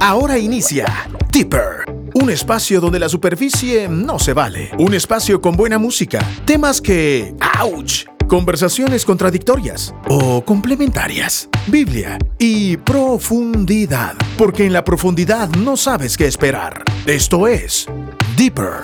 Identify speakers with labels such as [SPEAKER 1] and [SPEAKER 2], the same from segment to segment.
[SPEAKER 1] Ahora inicia Deeper, un espacio donde la superficie no se vale, un espacio con buena música, temas que, ¡ouch! Conversaciones contradictorias o complementarias, Biblia y profundidad, porque en la profundidad no sabes qué esperar. Esto es Deeper.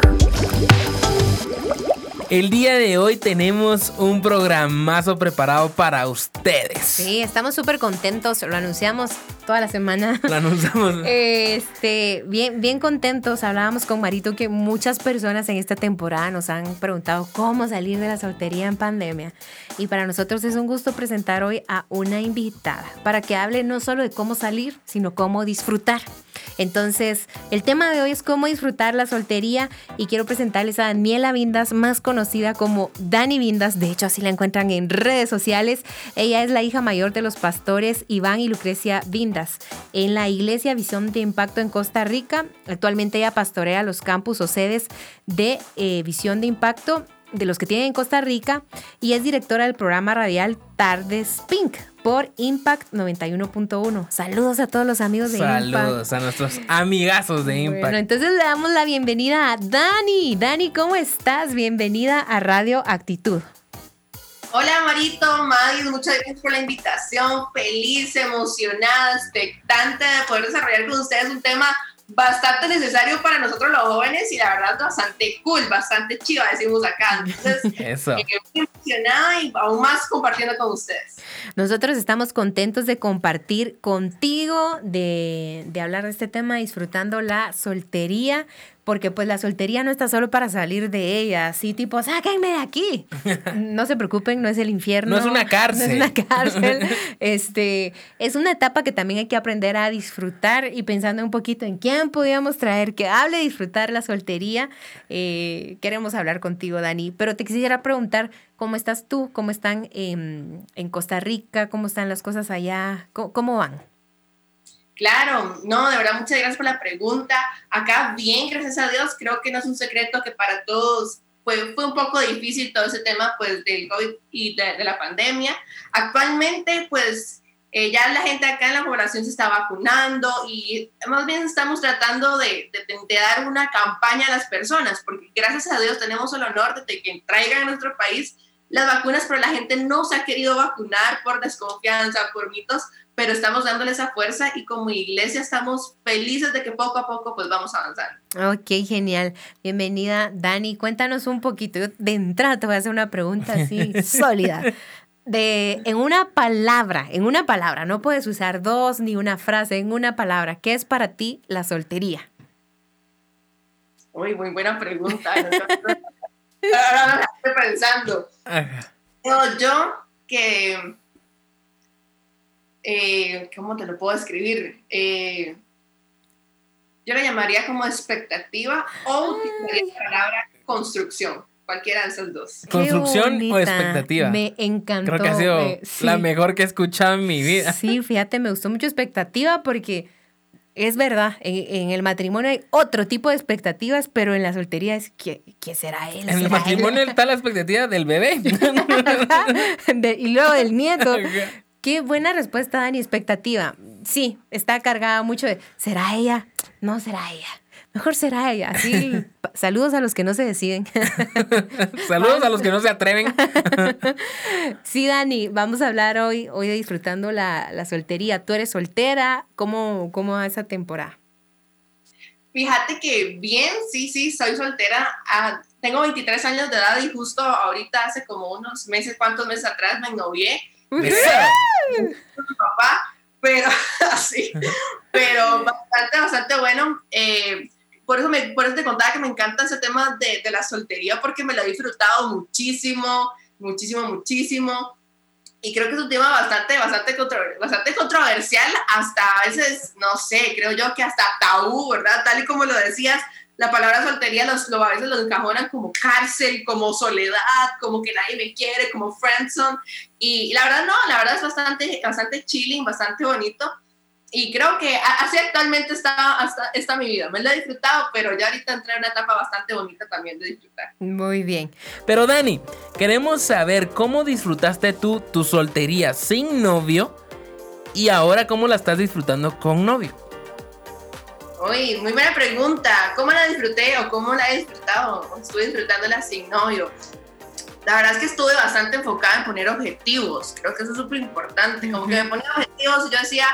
[SPEAKER 2] El día de hoy tenemos un programazo preparado para ustedes.
[SPEAKER 3] Sí, estamos súper contentos, lo anunciamos toda la semana.
[SPEAKER 2] Lo anunciamos.
[SPEAKER 3] Este, bien, bien contentos. Hablábamos con Marito que muchas personas en esta temporada nos han preguntado cómo salir de la soltería en pandemia. Y para nosotros es un gusto presentar hoy a una invitada para que hable no solo de cómo salir, sino cómo disfrutar. Entonces, el tema de hoy es cómo disfrutar la soltería y quiero presentarles a Daniela Vindas, más conocida como Dani Vindas. De hecho, así la encuentran en redes sociales. Ella es la hija mayor de los pastores Iván y Lucrecia Vindas en la Iglesia Visión de Impacto en Costa Rica. Actualmente ella pastorea los campus o sedes de eh, Visión de Impacto de los que tienen en Costa Rica y es directora del programa radial Tardes Pink por Impact 91.1. Saludos a todos los amigos de Impact.
[SPEAKER 2] Saludos a nuestros amigazos de Impact.
[SPEAKER 3] Bueno, entonces le damos la bienvenida a Dani. Dani, ¿cómo estás? Bienvenida a Radio Actitud.
[SPEAKER 4] Hola Marito, Madis, muchas gracias por la invitación. Feliz, emocionada, expectante de poder desarrollar con ustedes un tema bastante necesario para nosotros los jóvenes y la verdad bastante cool, bastante chiva, decimos acá. Entonces,
[SPEAKER 2] Eso.
[SPEAKER 4] Eh, muy emocionada y aún más compartiendo con ustedes.
[SPEAKER 3] Nosotros estamos contentos de compartir contigo, de, de hablar de este tema, disfrutando la soltería, porque pues la soltería no está solo para salir de ella, así tipo, sáquenme de aquí. No se preocupen, no es el infierno.
[SPEAKER 2] No es una cárcel.
[SPEAKER 3] No es una cárcel. este, es una etapa que también hay que aprender a disfrutar y pensando un poquito en quién podíamos traer que hable de disfrutar la soltería. eh, queremos hablar contigo, Dani, pero te quisiera preguntar, ¿cómo estás tú? ¿Cómo están en, en Costa Rica? ¿Cómo están las cosas allá? ¿Cómo, cómo van?
[SPEAKER 4] Claro, no, de verdad, muchas gracias por la pregunta. Acá bien, gracias a Dios, creo que no es un secreto que para todos fue, un poco difícil todo ese tema pues del COVID y de, de la pandemia. Actualmente pues eh, ya la gente acá en la población se está vacunando y más bien estamos tratando de, de, de, dar una campaña a las personas, porque gracias a Dios tenemos el honor de que traigan a nuestro país las vacunas, pero la gente no se ha querido vacunar por desconfianza, por mitos, pero estamos dándole esa fuerza y como iglesia estamos felices de que poco a poco pues vamos avanzando.
[SPEAKER 3] Ok, genial. Bienvenida, Dani. Cuéntanos un poquito. Yo de entrada te voy a hacer una pregunta así sólida. De, en una palabra, en una palabra, no puedes usar dos ni una frase, en una palabra, ¿qué es para ti la soltería?
[SPEAKER 4] Uy, muy buena pregunta. Ahora estoy pensando. Yo, yo que eh, ¿cómo te lo puedo describir? Eh, yo le llamaría como expectativa o utilizaría la palabra construcción, cualquiera de esas dos.
[SPEAKER 2] ¿Construcción o expectativa?
[SPEAKER 3] Me encantó.
[SPEAKER 2] Creo que ha sido
[SPEAKER 3] sí.
[SPEAKER 2] la mejor que he escuchado en mi vida.
[SPEAKER 3] Sí, fíjate, me gustó mucho expectativa porque es verdad, en, en, el matrimonio hay otro tipo de expectativas, pero en la soltería es ¿qué, qué será él?
[SPEAKER 2] En
[SPEAKER 3] ¿Será
[SPEAKER 2] el matrimonio
[SPEAKER 3] él?
[SPEAKER 2] está la expectativa del bebé.
[SPEAKER 3] De, y luego del nieto. Qué buena respuesta, Dani. Expectativa. Sí, está cargada mucho de, ¿será ella? No será ella. Mejor será ella. Así, saludos a los que no se deciden.
[SPEAKER 2] saludos a los que no se atreven.
[SPEAKER 3] sí, Dani, vamos a hablar hoy, hoy de disfrutando la, la soltería. ¿Tú eres soltera? ¿Cómo, ¿Cómo va esa temporada?
[SPEAKER 4] Fíjate que bien, sí, sí, soy soltera. Ah, tengo 23 años de edad y justo ahorita hace como unos meses, cuántos meses atrás me novié papá, pero así, pero bastante, bastante bueno. Eh, por, eso me, por eso te contaba que me encanta ese tema de, de, la soltería, porque me lo he disfrutado muchísimo, muchísimo, muchísimo. Y creo que es un tema bastante, bastante, controver bastante controversial, hasta a veces, no sé, creo yo que hasta tabú, ¿verdad? Tal y como lo decías, la palabra soltería los, lo, a veces los encajonan como cárcel, como soledad, como que nadie me quiere, como friendzone. Y, la verdad no, la verdad es bastante, bastante chilling, bastante bonito. Y creo que así actualmente está, hasta, está mi vida. Me lo he disfrutado, pero ya ahorita entré en una etapa bastante bonita también de disfrutar.
[SPEAKER 3] Muy bien.
[SPEAKER 2] Pero Dani, queremos saber cómo disfrutaste tú tu soltería sin novio y ahora cómo la estás disfrutando con novio.
[SPEAKER 4] Uy, muy buena pregunta. ¿Cómo la disfruté o cómo la he disfrutado? Estuve disfrutándola sin novio. La verdad es que estuve bastante enfocada en poner objetivos. Creo que eso es súper importante. Como que me ponía objetivos y yo decía,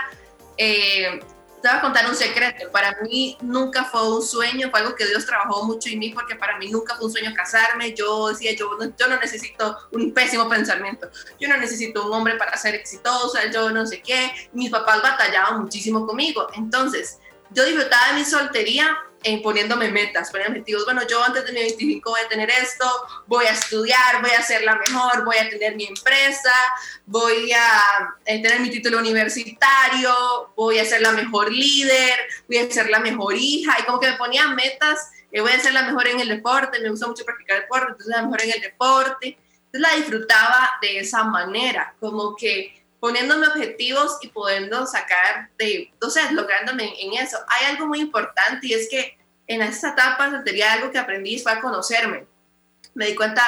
[SPEAKER 4] eh, te voy a contar un secreto. Para mí nunca fue un sueño, fue algo que Dios trabajó mucho en mí, porque para mí nunca fue un sueño casarme. Yo decía, yo no, yo no necesito un pésimo pensamiento. Yo no necesito un hombre para ser exitosa, yo no sé qué. Mis papás batallaban muchísimo conmigo. Entonces, yo disfrutaba de mi soltería en poniéndome metas, poniendo objetivos. Bueno, yo antes de mi 25 voy a tener esto, voy a estudiar, voy a ser la mejor, voy a tener mi empresa, voy a eh, tener mi título universitario, voy a ser la mejor líder, voy a ser la mejor hija. Y como que me ponía metas, eh, voy a ser la mejor en el deporte, me gusta mucho practicar deporte, entonces la mejor en el deporte. Entonces la disfrutaba de esa manera, como que poniéndome objetivos y pudiendo sacar de, o sea, lográndome en, eso. Hay algo muy importante y es que en esta etapa soltería algo que aprendí fue a conocerme. Me di cuenta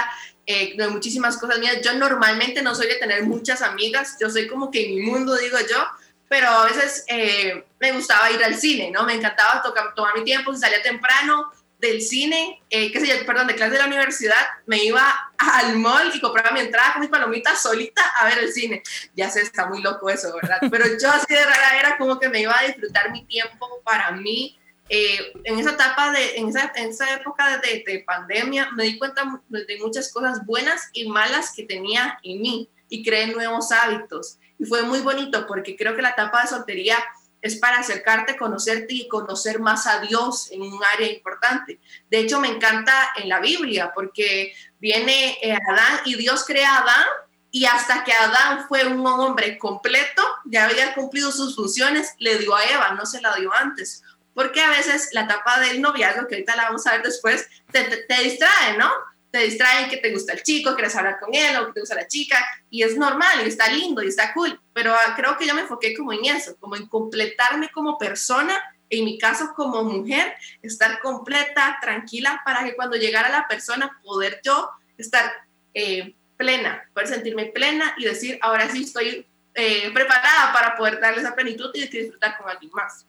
[SPEAKER 4] eh, de muchísimas cosas mías. Yo normalmente no soy de tener muchas amigas, yo soy como que en mi mundo, digo yo, pero a veces eh, me gustaba ir al cine, ¿no? Me encantaba tocar, tomar mi tiempo, si salía temprano, del cine, eh, qué sé yo, perdón, de clase de la universidad, me iba al mall y compraba mi entrada con mis palomitas solita a ver el cine. Ya sé, está muy loco eso, ¿verdad? Pero yo así de rara era como que me iba a disfrutar mi tiempo para mí. Eh, en esa etapa, de, en esa, en esa época de, de, pandemia, me di cuenta de muchas cosas buenas y malas que tenía en mí y creé nuevos hábitos. Y fue muy bonito porque creo que la etapa de soltería es para acercarte, conocerte y conocer más a Dios en un área importante. De hecho, me encanta en la Biblia porque viene eh, Adán y Dios crea a Adán y hasta que Adán fue un hombre completo, ya había cumplido sus funciones, le dio a Eva, no se la dio antes. Porque a veces la etapa del noviazgo, que ahorita la vamos a ver después, te, te, te distrae, ¿no? Te distraen que te gusta el chico, quieres hablar con él o que te gusta la chica y es normal y está lindo y está cool, pero ah, creo que yo me enfoqué como en eso, como en completarme como persona, en mi caso como mujer, estar completa, tranquila para que cuando llegara la persona poder yo estar eh, plena, poder sentirme plena y decir, ahora sí estoy eh, preparada para poder darle esa plenitud y disfrutar con alguien más.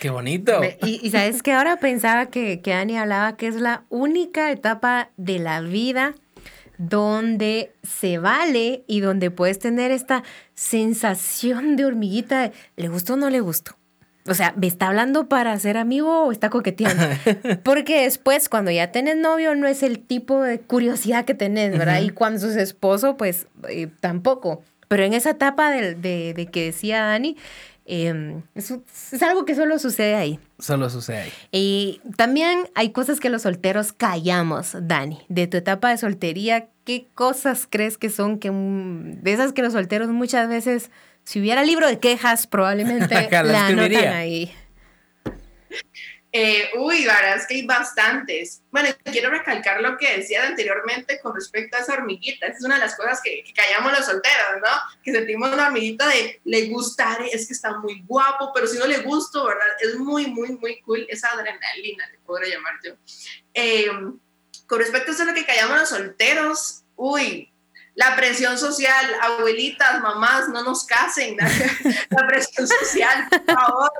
[SPEAKER 2] Qué bonito.
[SPEAKER 3] Y, sabes que ahora pensaba que, que Ani hablaba que es la única etapa de la vida donde se vale y donde puedes tener esta sensación de hormiguita de ¿le gustó o no le gustó? O sea, ¿me está hablando para ser amigo o está coqueteando? Porque después, cuando ya tenés novio, no es el tipo de curiosidad que tenés, ¿verdad? Y cuando sos esposo, pues eh, tampoco. Pero en esa etapa de, de, de que decía Dani, eh, es, es, algo que solo sucede ahí.
[SPEAKER 2] Solo sucede ahí.
[SPEAKER 3] Y también hay cosas que los solteros callamos, Dani. De tu etapa de soltería, ¿qué cosas crees que son que de esas que los solteros muchas veces, si hubiera libro de quejas, probablemente la anotan ahí?
[SPEAKER 4] Eh, uy, la verdad es que hay bastantes. Bueno, quiero recalcar lo que decía anteriormente con respecto a esa hormiguita. Esa es una de las cosas que, callamos los solteros, ¿no? Que sentimos una hormiguita de le gustaré, es que está muy guapo, pero si no le gusto, ¿verdad? Es muy, muy, muy cool esa adrenalina, le podría llamar yo. Eh, con respecto a eso, lo que callamos los solteros, uy, la presión social, abuelitas, mamás, no nos casen, la presión social, por favor,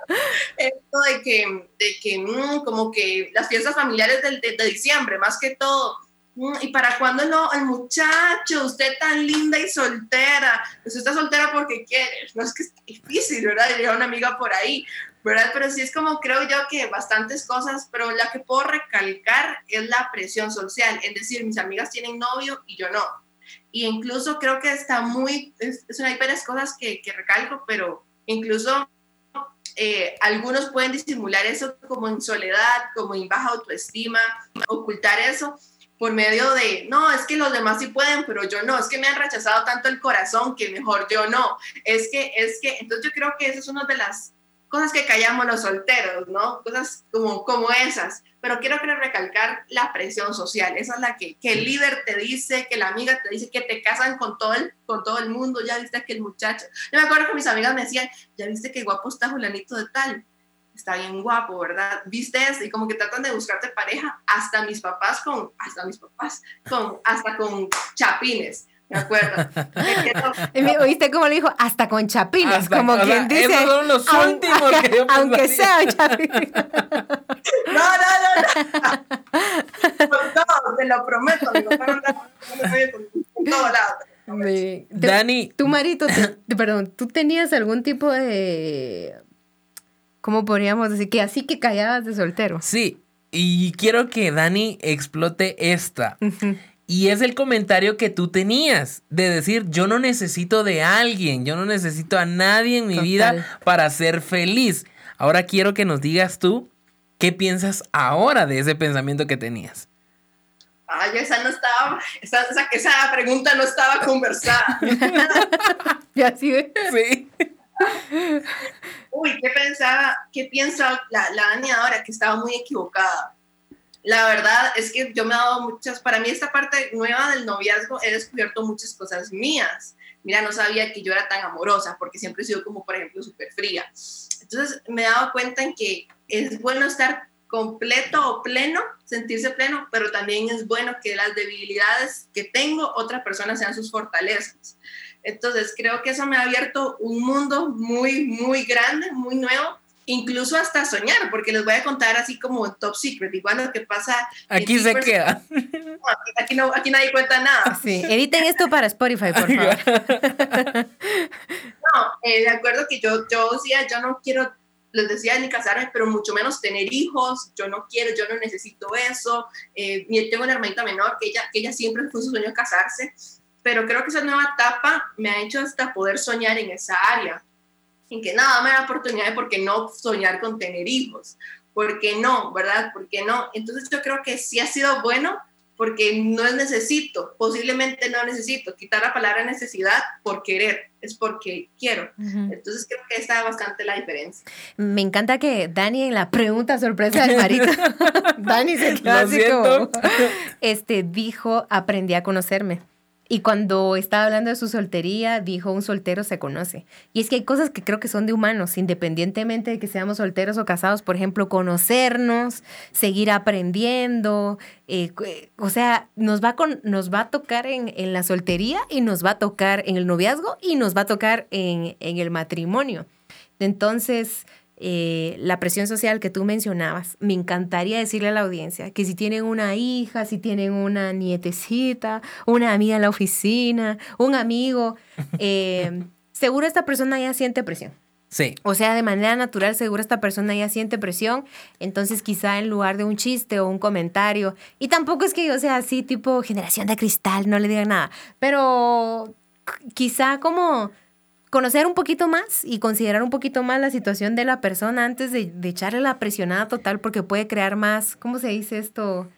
[SPEAKER 4] esto de que, de que mm, como que las fiestas familiares de, de, de diciembre, más que todo, mm, ¿y para cuándo no? El muchacho, usted tan linda y soltera, pues está soltera porque quiere, no es que es difícil, ¿verdad? Y una amiga por ahí, ¿verdad? Pero sí es como creo yo que bastantes cosas, pero la que puedo recalcar es la presión social, es decir, mis amigas tienen novio y yo no y incluso creo que está muy, es, hay varias cosas que, recalco, pero incluso eh, algunos pueden disimular eso como en soledad, como en baja autoestima, ocultar eso por medio de, no, es que los demás sí pueden, pero yo no, es que me han rechazado tanto el corazón que mejor yo no, es que, es que, entonces yo creo que eso es una de las cosas que callamos los solteros, ¿no? Cosas como, como esas. Pero quiero recalcar la presión social. Esa es la que, que el líder te dice, que la amiga te dice que te casan con todo el, con todo el mundo. Ya viste que el muchacho. Yo me acuerdo que mis amigas me decían, ya viste que guapo está Julianito de tal. Está bien guapo, ¿verdad? ¿Viste eso? Y como que tratan de buscarte pareja. Hasta mis papás con, hasta mis papás, con, hasta con chapines Me acuerdo.
[SPEAKER 3] ¿Oíste cómo le dijo? Hasta con chapinas, como quien dice.
[SPEAKER 2] Esos son los últimos que yo
[SPEAKER 3] Aunque sea chapinas.
[SPEAKER 4] No, no, no, Con todo, te lo prometo. Con todo lado.
[SPEAKER 2] Dani.
[SPEAKER 3] Tu marito, perdón, ¿tú tenías algún tipo de. ¿Cómo podríamos decir? Que así que callabas de soltero.
[SPEAKER 2] Sí, y quiero que Dani explote esta. Y es el comentario que tú tenías de decir, yo no necesito de alguien, yo no necesito a nadie en mi vida para ser feliz. Ahora quiero que nos digas tú qué piensas ahora de ese pensamiento que tenías.
[SPEAKER 4] Ay, esa no estaba, esa, esa, pregunta no estaba conversada.
[SPEAKER 3] ya sí.
[SPEAKER 2] Sí.
[SPEAKER 4] Uy, ¿qué pensaba, qué piensa la, la Dani ahora? Que estaba muy equivocada la verdad es que yo me he dado muchas, para mí esta parte nueva del noviazgo he descubierto muchas cosas mías. Mira, no sabía que yo era tan amorosa porque siempre he sido como, por ejemplo, súper fría. Entonces me he dado cuenta en que es bueno estar completo o pleno, sentirse pleno, pero también es bueno que las debilidades que tengo otras personas sean sus fortalezas. Entonces creo que eso me ha abierto un mundo muy, muy grande, muy nuevo incluso hasta soñar, porque les voy a contar así como top secret, igual lo que pasa.
[SPEAKER 2] Aquí se queda.
[SPEAKER 4] aquí, no, aquí nadie cuenta nada.
[SPEAKER 3] Sí, editen esto para Spotify, por favor.
[SPEAKER 4] no, eh, de acuerdo que yo, yo decía, yo no quiero, les decía ni casarme, pero mucho menos tener hijos, yo no quiero, yo no necesito eso. Eh, tengo una hermanita menor que ella, que ella siempre fue su sueño casarse, pero creo que esa nueva etapa me ha hecho hasta poder soñar en esa área en que nada me da oportunidad de por qué no soñar con tener hijos, ¿por qué no? ¿Verdad? ¿Por qué no? Entonces yo creo que sí ha sido bueno porque no es necesito, posiblemente no necesito, quitar la palabra necesidad por querer, es porque quiero. Entonces creo que está bastante la diferencia.
[SPEAKER 3] Me encanta que Dani en la pregunta sorpresa del marido, Dani se quedó así como, este, dijo, aprendí a conocerme. Y cuando estaba hablando de su soltería, dijo, un soltero se conoce. Y es que hay cosas que creo que son de humanos, independientemente de que seamos solteros o casados. Por ejemplo, conocernos, seguir aprendiendo. Eh, o sea, nos va, con, nos va a tocar en, en, la soltería y nos va a tocar en el noviazgo y nos va a tocar en, en el matrimonio. Entonces, eh, la presión social que tú mencionabas, me encantaría decirle a la audiencia que si tienen una hija, si tienen una nietecita, una amiga en la oficina, un amigo, eh, seguro esta persona ya siente presión.
[SPEAKER 2] Sí.
[SPEAKER 3] O sea, de manera natural, seguro esta persona ya siente presión. Entonces, quizá en lugar de un chiste o un comentario, y tampoco es que yo sea así, tipo generación de cristal, no le digan nada, pero quizá como conocer un poquito más y considerar un poquito más la situación de la persona antes de, echarle la presionada total porque puede crear más, ¿cómo se dice esto?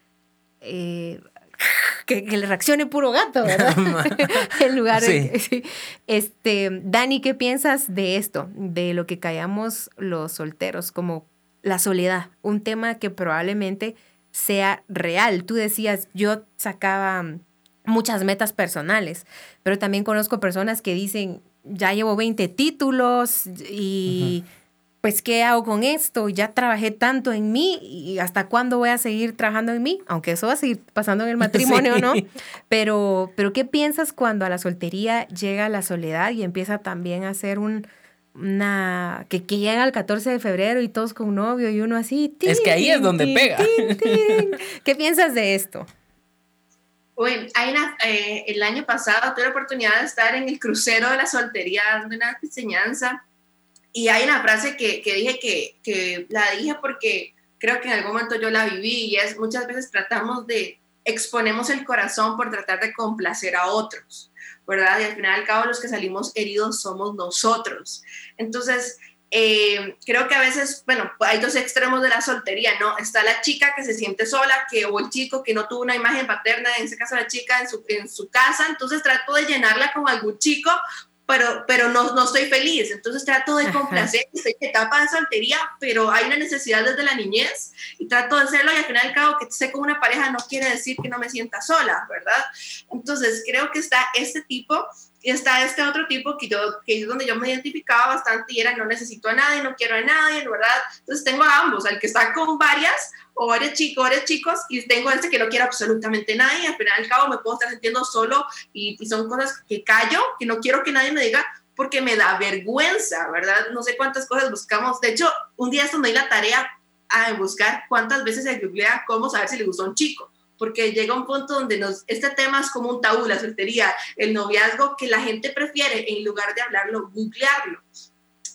[SPEAKER 3] Eh, que, le reaccione puro gato, ¿verdad? en lugar de... Este, Dani, ¿qué piensas de esto? De lo que callamos los solteros, como la soledad, un tema que probablemente sea real. Tú decías, yo sacaba muchas metas personales, pero también conozco personas que dicen, ya llevo 20 títulos y pues ¿qué hago con esto? Ya trabajé tanto en mí y hasta cuándo voy a seguir trabajando en mí, aunque eso va a seguir pasando en el matrimonio, ¿no? Pero, pero ¿qué piensas cuando a la soltería llega la soledad y empieza también a ser un, una que, que, llega el 14 de febrero y todos con novio y uno así.
[SPEAKER 2] es que ahí es donde pega.
[SPEAKER 3] ¿Qué piensas de esto?
[SPEAKER 4] Una, eh, el año pasado tuve la oportunidad de estar en el crucero de la soltería dando una enseñanza y hay una frase que, que dije que, que, la dije porque creo que en algún momento yo la viví y es muchas veces tratamos de, exponemos el corazón por tratar de complacer a otros, ¿verdad? Y al final al cabo los que salimos heridos somos nosotros. Entonces, eh, creo que a veces, bueno, hay dos extremos de la soltería, ¿no? Está la chica que se siente sola, que, o el chico que no tuvo una imagen paterna, en ese caso la chica en su, en su casa, entonces trato de llenarla con algún chico pero, pero no, no estoy feliz, entonces trato de complacer, estoy en etapa de soltería, pero hay una necesidad desde la niñez y trato de hacerlo y al final al cabo que esté con una pareja no quiere decir que no me sienta sola, ¿verdad? Entonces creo que está este tipo Y está este otro tipo que, yo, que es donde yo me identificaba bastante y era no necesito a nadie, no quiero a nadie, ¿verdad? Entonces tengo a ambos, al que está con varias o varios chicos, varios chicos y tengo este que no quiero absolutamente nadie. Al final al cabo me puedo estar sintiendo solo y, y son cosas que callo, que no quiero que nadie me diga porque me da vergüenza, ¿verdad? No sé cuántas cosas buscamos. De hecho, un día esto me di la tarea a buscar cuántas veces se googlea cómo saber si le gustó a un chico porque llega un punto donde nos, este tema es como un tabú, la soltería, el noviazgo, que la gente prefiere, en lugar de hablarlo, googlearlo.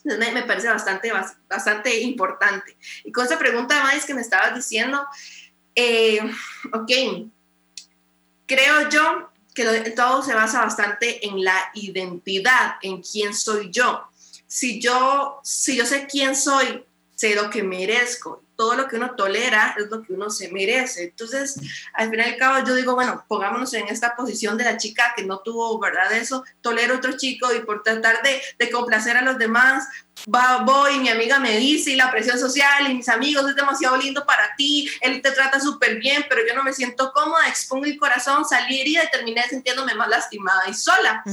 [SPEAKER 4] Entonces me, parece bastante, bastante importante. Y con esa pregunta, además, que me estabas diciendo, eh, ok, creo yo que todo se basa bastante en la identidad, en quién soy yo. Si yo, si yo sé quién soy, sé lo que merezco todo lo que uno tolera es lo que uno se merece. Entonces, al final y al cabo, yo digo, bueno, pongámonos en esta posición de la chica que no tuvo, ¿verdad? Eso, tolero otro chico y por tratar de, de complacer a los demás, va, voy, mi amiga me dice, y la presión social y mis amigos es demasiado lindo para ti, él te trata súper bien, pero yo no me siento cómoda, expongo el corazón, salí herida y terminé sintiéndome más lastimada y sola.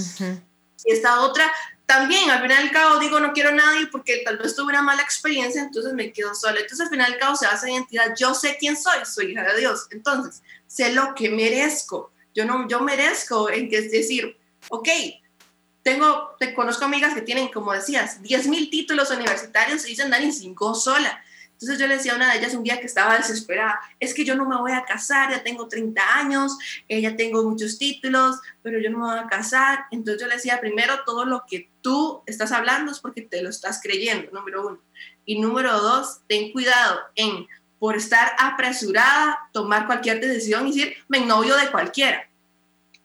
[SPEAKER 4] Y esta otra también al final del cabo digo no quiero a nadie porque tal vez tuve una mala experiencia, entonces me quedo sola. Entonces al final del cabo se en identidad. Yo sé quién soy, soy hija de Dios. Entonces sé lo que merezco. Yo no, yo merezco en que es decir, ok, tengo, te conozco amigas que tienen, como decías, 10 mil títulos universitarios y dicen Dani, cinco sola. Entonces yo le decía a una de ellas un día que estaba desesperada, es que yo no me voy a casar, ya tengo 30 años, ella ya tengo muchos títulos, pero yo no me voy a casar. Entonces yo le decía, primero, todo lo que tú estás hablando es porque te lo estás creyendo, número uno. Y número dos, ten cuidado en, por estar apresurada, tomar cualquier decisión y decir, me novio de cualquiera,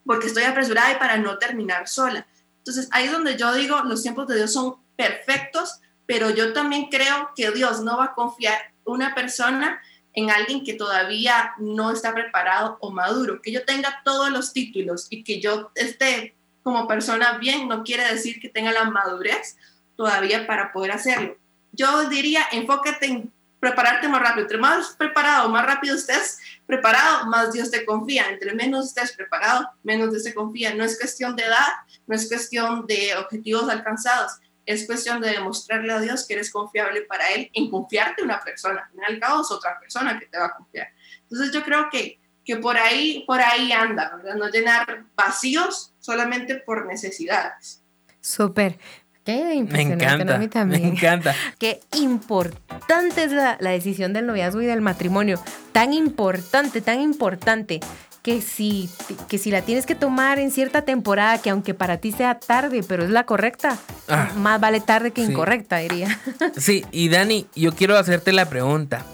[SPEAKER 4] porque estoy apresurada y para no terminar sola. Entonces ahí es donde yo digo, los tiempos de Dios son perfectos pero yo también creo que Dios no va a confiar una persona en alguien que todavía no está preparado o maduro. Que yo tenga todos los títulos y que yo esté como persona bien no quiere decir que tenga la madurez todavía para poder hacerlo. Yo diría, enfócate en prepararte más rápido. Entre más preparado, más rápido estés preparado, más Dios te confía. Entre menos estés preparado, menos Dios te confía. No es cuestión de edad, no es cuestión de objetivos alcanzados, es cuestión de demostrarle a Dios que eres confiable para Él en confiarte en una persona. Al final cabo es otra persona que te va a confiar. Entonces yo creo que, que por, ahí, por ahí anda, ¿verdad? No llenar vacíos solamente por necesidades.
[SPEAKER 3] Súper. Qué
[SPEAKER 2] me encanta,
[SPEAKER 3] mí también.
[SPEAKER 2] Me encanta.
[SPEAKER 3] Qué importante es la, la decisión del noviazgo y del matrimonio. Tan importante, tan importante que si, que si la tienes que tomar en cierta temporada, que aunque para ti sea tarde, pero es la correcta, ah. más vale tarde que incorrecta, diría.
[SPEAKER 2] Sí, y Dani, yo quiero hacerte la pregunta.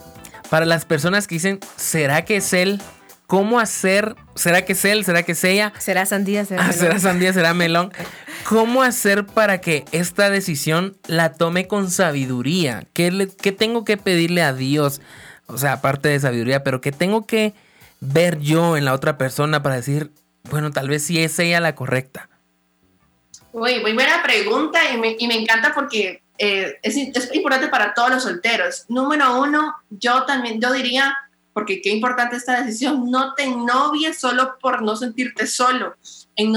[SPEAKER 2] Para las personas que dicen, ¿será que es él? ¿Cómo hacer? ¿Será que es él? ¿Será que es ella?
[SPEAKER 3] ¿Será sandía? ¿Será,
[SPEAKER 2] ah, ¿será sandía? ¿Será melón? ¿Cómo hacer para que esta decisión la tome con sabiduría? ¿Qué, ¿Qué tengo que pedirle a Dios? O sea, aparte de sabiduría, pero ¿qué tengo que ver yo en la otra persona para decir, bueno, tal vez sí es ella la correcta?
[SPEAKER 4] Muy, muy buena pregunta y me, y me encanta porque eh, es, es, importante para todos los solteros. Número uno, yo también, yo diría, porque qué importante esta decisión, no te novies solo por no sentirte solo, en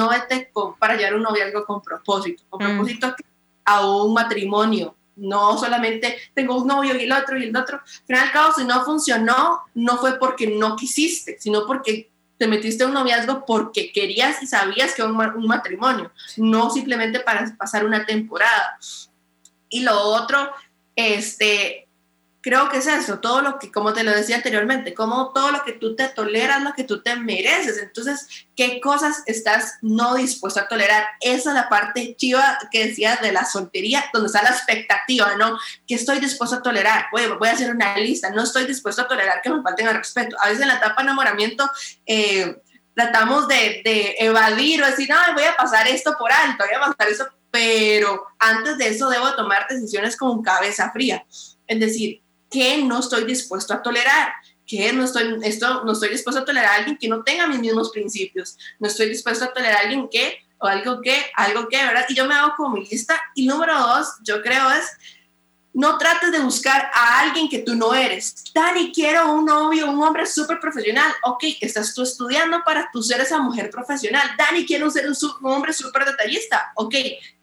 [SPEAKER 4] con, para llevar un noviazgo con propósito, con mm. propósito a un matrimonio, no solamente tengo un novio y el otro y el otro. Al final si no funcionó, no fue porque no quisiste, sino porque te metiste a un noviazgo porque querías y sabías que era un, matrimonio, no simplemente para pasar una temporada. Y lo otro, este, creo que es eso, todo lo que, como te lo decía anteriormente, como todo lo que tú te toleras, lo que tú te mereces. Entonces, ¿qué cosas estás no dispuesto a tolerar? Esa es la parte chiva que decías de la soltería, donde está la expectativa, ¿no? ¿Qué estoy dispuesto a tolerar? Voy, voy a hacer una lista, no estoy dispuesto a tolerar que me falten al respeto. A veces en la etapa de enamoramiento, eh, tratamos de, de, evadir o decir, no, voy a pasar esto por alto, voy a pasar eso, pero antes de eso debo tomar decisiones con cabeza fría. Es decir, que no estoy dispuesto a tolerar, que no estoy, esto, no estoy dispuesto a tolerar a alguien que no tenga mis mismos principios, no estoy dispuesto a tolerar a alguien que, o algo que, algo que, ¿verdad? Y yo me hago como mi lista. Y número dos, yo creo es no trates de buscar a alguien que tú no eres. Dani, quiero un novio, un hombre súper profesional. Ok, estás tú estudiando para tú ser esa mujer profesional. Dani, quiero ser un, un hombre súper detallista. Ok,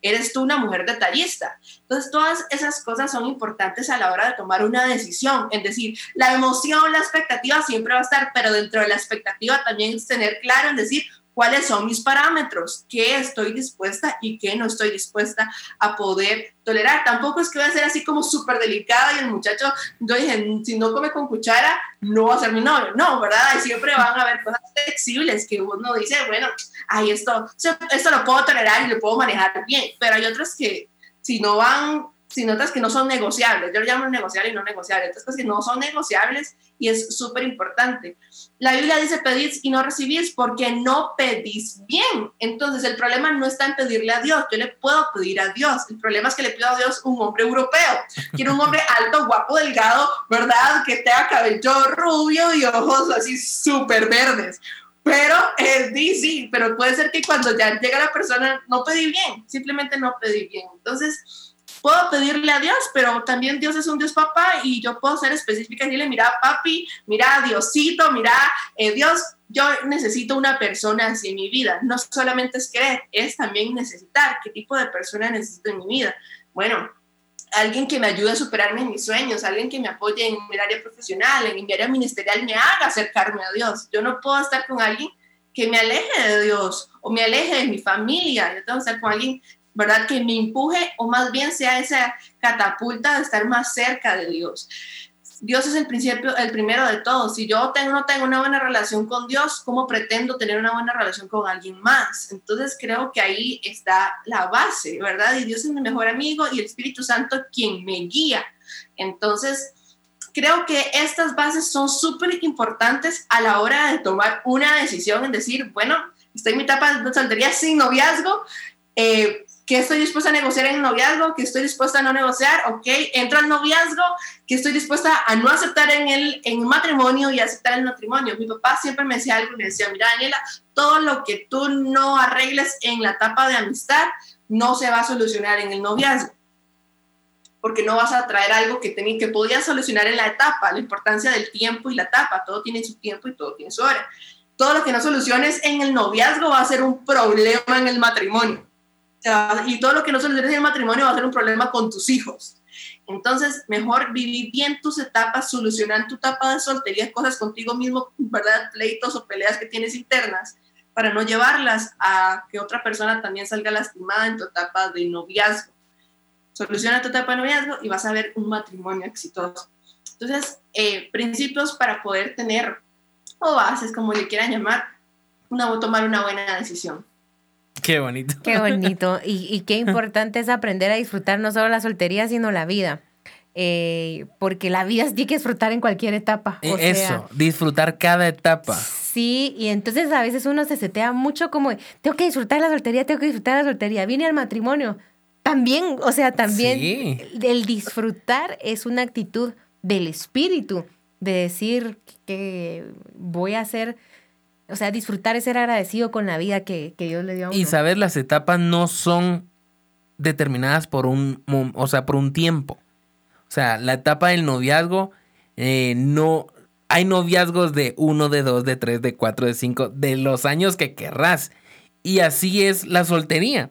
[SPEAKER 4] eres tú una mujer detallista. Entonces, todas esas cosas son importantes a la hora de tomar una decisión. Es decir, la emoción, la expectativa siempre va a estar, pero dentro de la expectativa también es tener claro en decir, cuáles son mis parámetros, qué estoy dispuesta y qué no estoy dispuesta a poder tolerar. Tampoco es que voy a ser así como súper delicada y el muchacho, yo dije, si no come con cuchara, no va a ser mi novio. No, ¿verdad? Y siempre van a haber cosas flexibles que uno dice, bueno, ahí esto, esto lo puedo tolerar y lo puedo manejar bien, pero hay otras que si no van si notas que no son negociables, yo lo llamo negociable y no negociable, otras cosas no son negociables y es súper importante. La Biblia dice pedís y no recibís porque no pedís bien. Entonces el problema no está en pedirle a Dios, yo le puedo pedir a Dios. El problema es que le pido a Dios un hombre europeo. Quiero un hombre alto, guapo, delgado, ¿verdad? Que tenga cabello rubio y ojos así súper verdes. Pero eh, sí, pero puede ser que cuando ya llega la persona no pedí bien, simplemente no pedí bien. Entonces, puedo pedirle a Dios, pero también Dios es un Dios papá y yo puedo ser específica y decirle, mira papi, mira Diosito, mira eh, Dios, yo necesito una persona así en mi vida. No solamente es querer, es también necesitar. ¿Qué tipo de persona necesito en mi vida? Bueno, alguien que me ayude a superarme en mis sueños, alguien que me apoye en mi área profesional, en mi área ministerial, me haga acercarme a Dios. Yo no puedo estar con alguien que me aleje de Dios o me aleje de mi familia. Yo tengo que estar con alguien ¿verdad? Que me empuje o más bien sea esa catapulta de estar más cerca de Dios. Dios es el principio, el primero de todo. Si yo tengo, no tengo una buena relación con Dios, ¿cómo pretendo tener una buena relación con alguien más? Entonces creo que ahí está la base, ¿verdad? Y Dios es mi mejor amigo y el Espíritu Santo quien me guía. Entonces, creo que estas bases son súper importantes a la hora de tomar una decisión en decir, bueno, estoy en mi etapa de soltería sin noviazgo, eh, que estoy dispuesta a negociar en el noviazgo, que estoy dispuesta a no negociar, ok, entro al noviazgo, que estoy dispuesta a no aceptar en el en matrimonio y aceptar el matrimonio. Mi papá siempre me decía algo, me decía, mira Daniela, todo lo que tú no arregles en la etapa de amistad no se va a solucionar en el noviazgo, porque no vas a traer algo que, tenía, que podías solucionar en la etapa, la importancia del tiempo y la etapa, todo tiene su tiempo y todo tiene su hora. Todo lo que no soluciones en el noviazgo va a ser un problema en el matrimonio y todo lo que no soluciones en el matrimonio va a ser un problema con tus hijos. Entonces, mejor vivir bien tus etapas, solucionar tu etapa de soltería, cosas contigo mismo, ¿verdad? Pleitos o peleas que tienes internas, para no llevarlas a que otra persona también salga lastimada en tu etapa de noviazgo. Soluciona tu etapa de noviazgo y vas a ver un matrimonio exitoso. Entonces, eh, principios para poder tener, o bases, como le quieran llamar, una, tomar una buena decisión.
[SPEAKER 2] Qué bonito.
[SPEAKER 3] Qué bonito. Y, qué importante es aprender a disfrutar no solo la soltería, sino la vida. Eh, porque la vida tiene que disfrutar en cualquier etapa.
[SPEAKER 2] Eso, disfrutar cada etapa.
[SPEAKER 3] Sí, y entonces a veces uno se setea mucho como, tengo que disfrutar la soltería, tengo que disfrutar la soltería, viene al matrimonio. También, o sea, también el disfrutar es una actitud del espíritu, de decir que voy a hacer o sea, disfrutar es ser agradecido con la vida que, Dios le dio a uno.
[SPEAKER 2] Y saber, las etapas no son determinadas por un, o sea, por un tiempo. O sea, la etapa del noviazgo, eh, no, hay noviazgos de uno, de dos, de tres, de cuatro, de cinco, de los años que querrás. Y así es la soltería.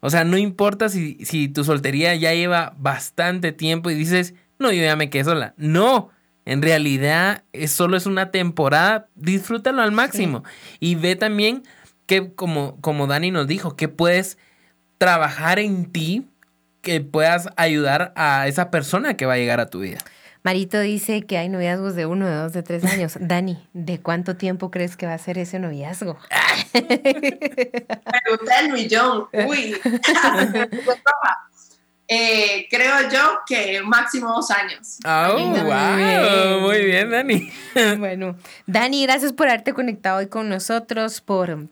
[SPEAKER 2] O sea, no importa si, si tu soltería ya lleva bastante tiempo y dices, no, yo ya me quedé sola. No, en realidad es, solo es una temporada, disfrútalo al máximo. Y ve también que, como, como Dani nos dijo, que puedes trabajar en ti, que puedas ayudar a esa persona que va a llegar a tu vida.
[SPEAKER 3] Marito dice que hay noviazgos de uno, de dos, de tres años. Dani, ¿de cuánto tiempo crees que va a ser ese noviazgo?
[SPEAKER 4] Pregunta el millón. Uy. Eh, creo yo que máximo dos años.
[SPEAKER 2] Oh, wow. Muy bien, Dani.
[SPEAKER 3] bueno, Dani, gracias por haberte conectado hoy con nosotros, por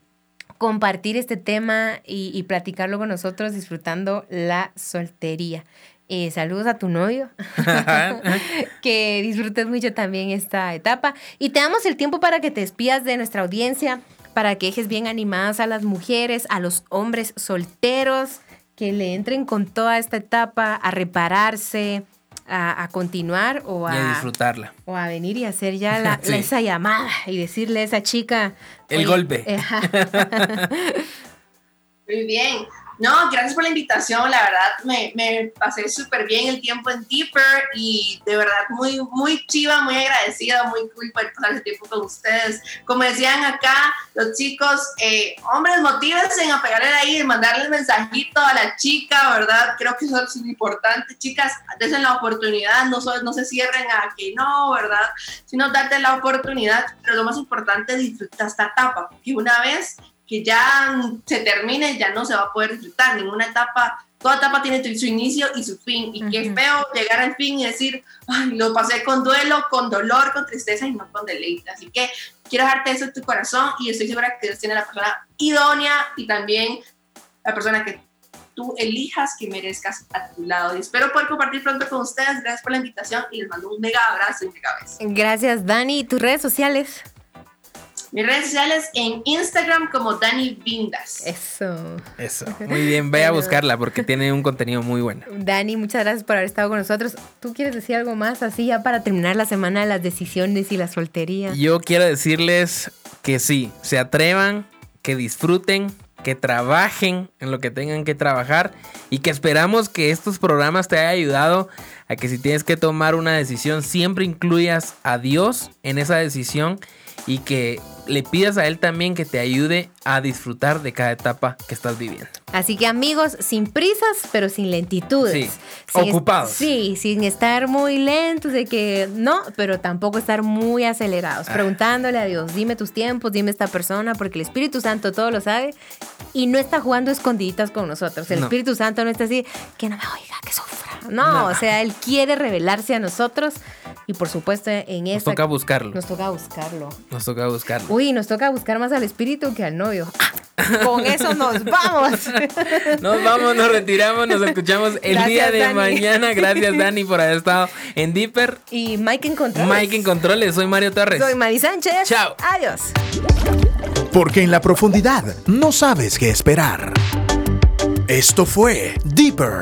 [SPEAKER 3] compartir este tema y, platicarlo con nosotros, disfrutando la soltería. Eh, saludos a tu novio. que disfrutes mucho también esta etapa. Y te damos el tiempo para que te despidas de nuestra audiencia, para que dejes bien animadas a las mujeres, a los hombres solteros que le entren con toda esta etapa a repararse, a, continuar o a,
[SPEAKER 2] disfrutarla.
[SPEAKER 3] O a venir y hacer ya esa llamada y decirle a esa chica.
[SPEAKER 2] El golpe.
[SPEAKER 4] Muy bien. No, gracias por la invitación, la verdad me, me pasé súper bien el tiempo en Deeper y de verdad muy, muy chiva, muy agradecida, muy cool poder pasar ese tiempo con ustedes. Como decían acá los chicos, eh, hombres, motívense en pegarle ahí, mandarle el mensajito a la chica, ¿verdad? Creo que eso es importante. Chicas, dense la oportunidad, no, no se cierren a que no, ¿verdad? Sino darte la oportunidad, pero lo más importante es disfrutar esta etapa, porque una vez que ya se termine, ya no se va a poder disfrutar. Ninguna etapa, toda etapa tiene su inicio y su fin. Y qué feo llegar al fin y decir, Ay, lo pasé con duelo, con dolor, con tristeza y no con deleite. Así que quiero dejarte eso en tu corazón y estoy segura que Dios tiene la persona idónea y también la persona que tú elijas que merezcas a tu lado. Y espero poder compartir pronto con ustedes. Gracias por la invitación y les mando un mega abrazo y mega beso.
[SPEAKER 3] Gracias, Dani. ¿Tus redes sociales?
[SPEAKER 4] Mis redes sociales en Instagram como Dani Vindas.
[SPEAKER 3] Eso.
[SPEAKER 2] Eso. Muy bien, vaya a buscarla porque tiene un contenido muy bueno.
[SPEAKER 3] Dani, muchas gracias por haber estado con nosotros. ¿Tú quieres decir algo más así ya para terminar la semana de las decisiones y la soltería?
[SPEAKER 2] Yo quiero decirles que sí, se atrevan, que disfruten, que trabajen en lo que tengan que trabajar y que esperamos que estos programas te hayan ayudado a que si tienes que tomar una decisión siempre incluyas a Dios en esa decisión y que le pidas a Él también que te ayude a disfrutar de cada etapa que estás viviendo.
[SPEAKER 3] Así que amigos, sin prisas, pero sin lentitudes.
[SPEAKER 2] Sí, ocupados.
[SPEAKER 3] Sí, sin estar muy lentos, de que no, pero tampoco estar muy acelerados. Ah. Preguntándole a Dios, dime tus tiempos, dime esta persona, porque el Espíritu Santo todo lo sabe y no está jugando escondiditas con nosotros. El Espíritu Santo no está así, que no me oiga, que sufra. No, o sea, Él quiere revelarse a nosotros y por supuesto en esta...
[SPEAKER 2] Nos toca buscarlo.
[SPEAKER 3] Nos toca buscarlo.
[SPEAKER 2] Nos toca buscarlo.
[SPEAKER 3] Uy, nos toca buscar más al Espíritu que al novio. Con eso nos vamos.
[SPEAKER 2] Nos vamos, nos retiramos, nos escuchamos el día de mañana. Gracias, Dani, por haber estado en Dipper.
[SPEAKER 3] Y Mike en Controles.
[SPEAKER 2] Mike en Controles, soy Mario Torres.
[SPEAKER 3] Soy Mari Sánchez.
[SPEAKER 2] Chao.
[SPEAKER 3] Adiós.
[SPEAKER 1] Porque en la profundidad no sabes qué esperar. Esto fue Deeper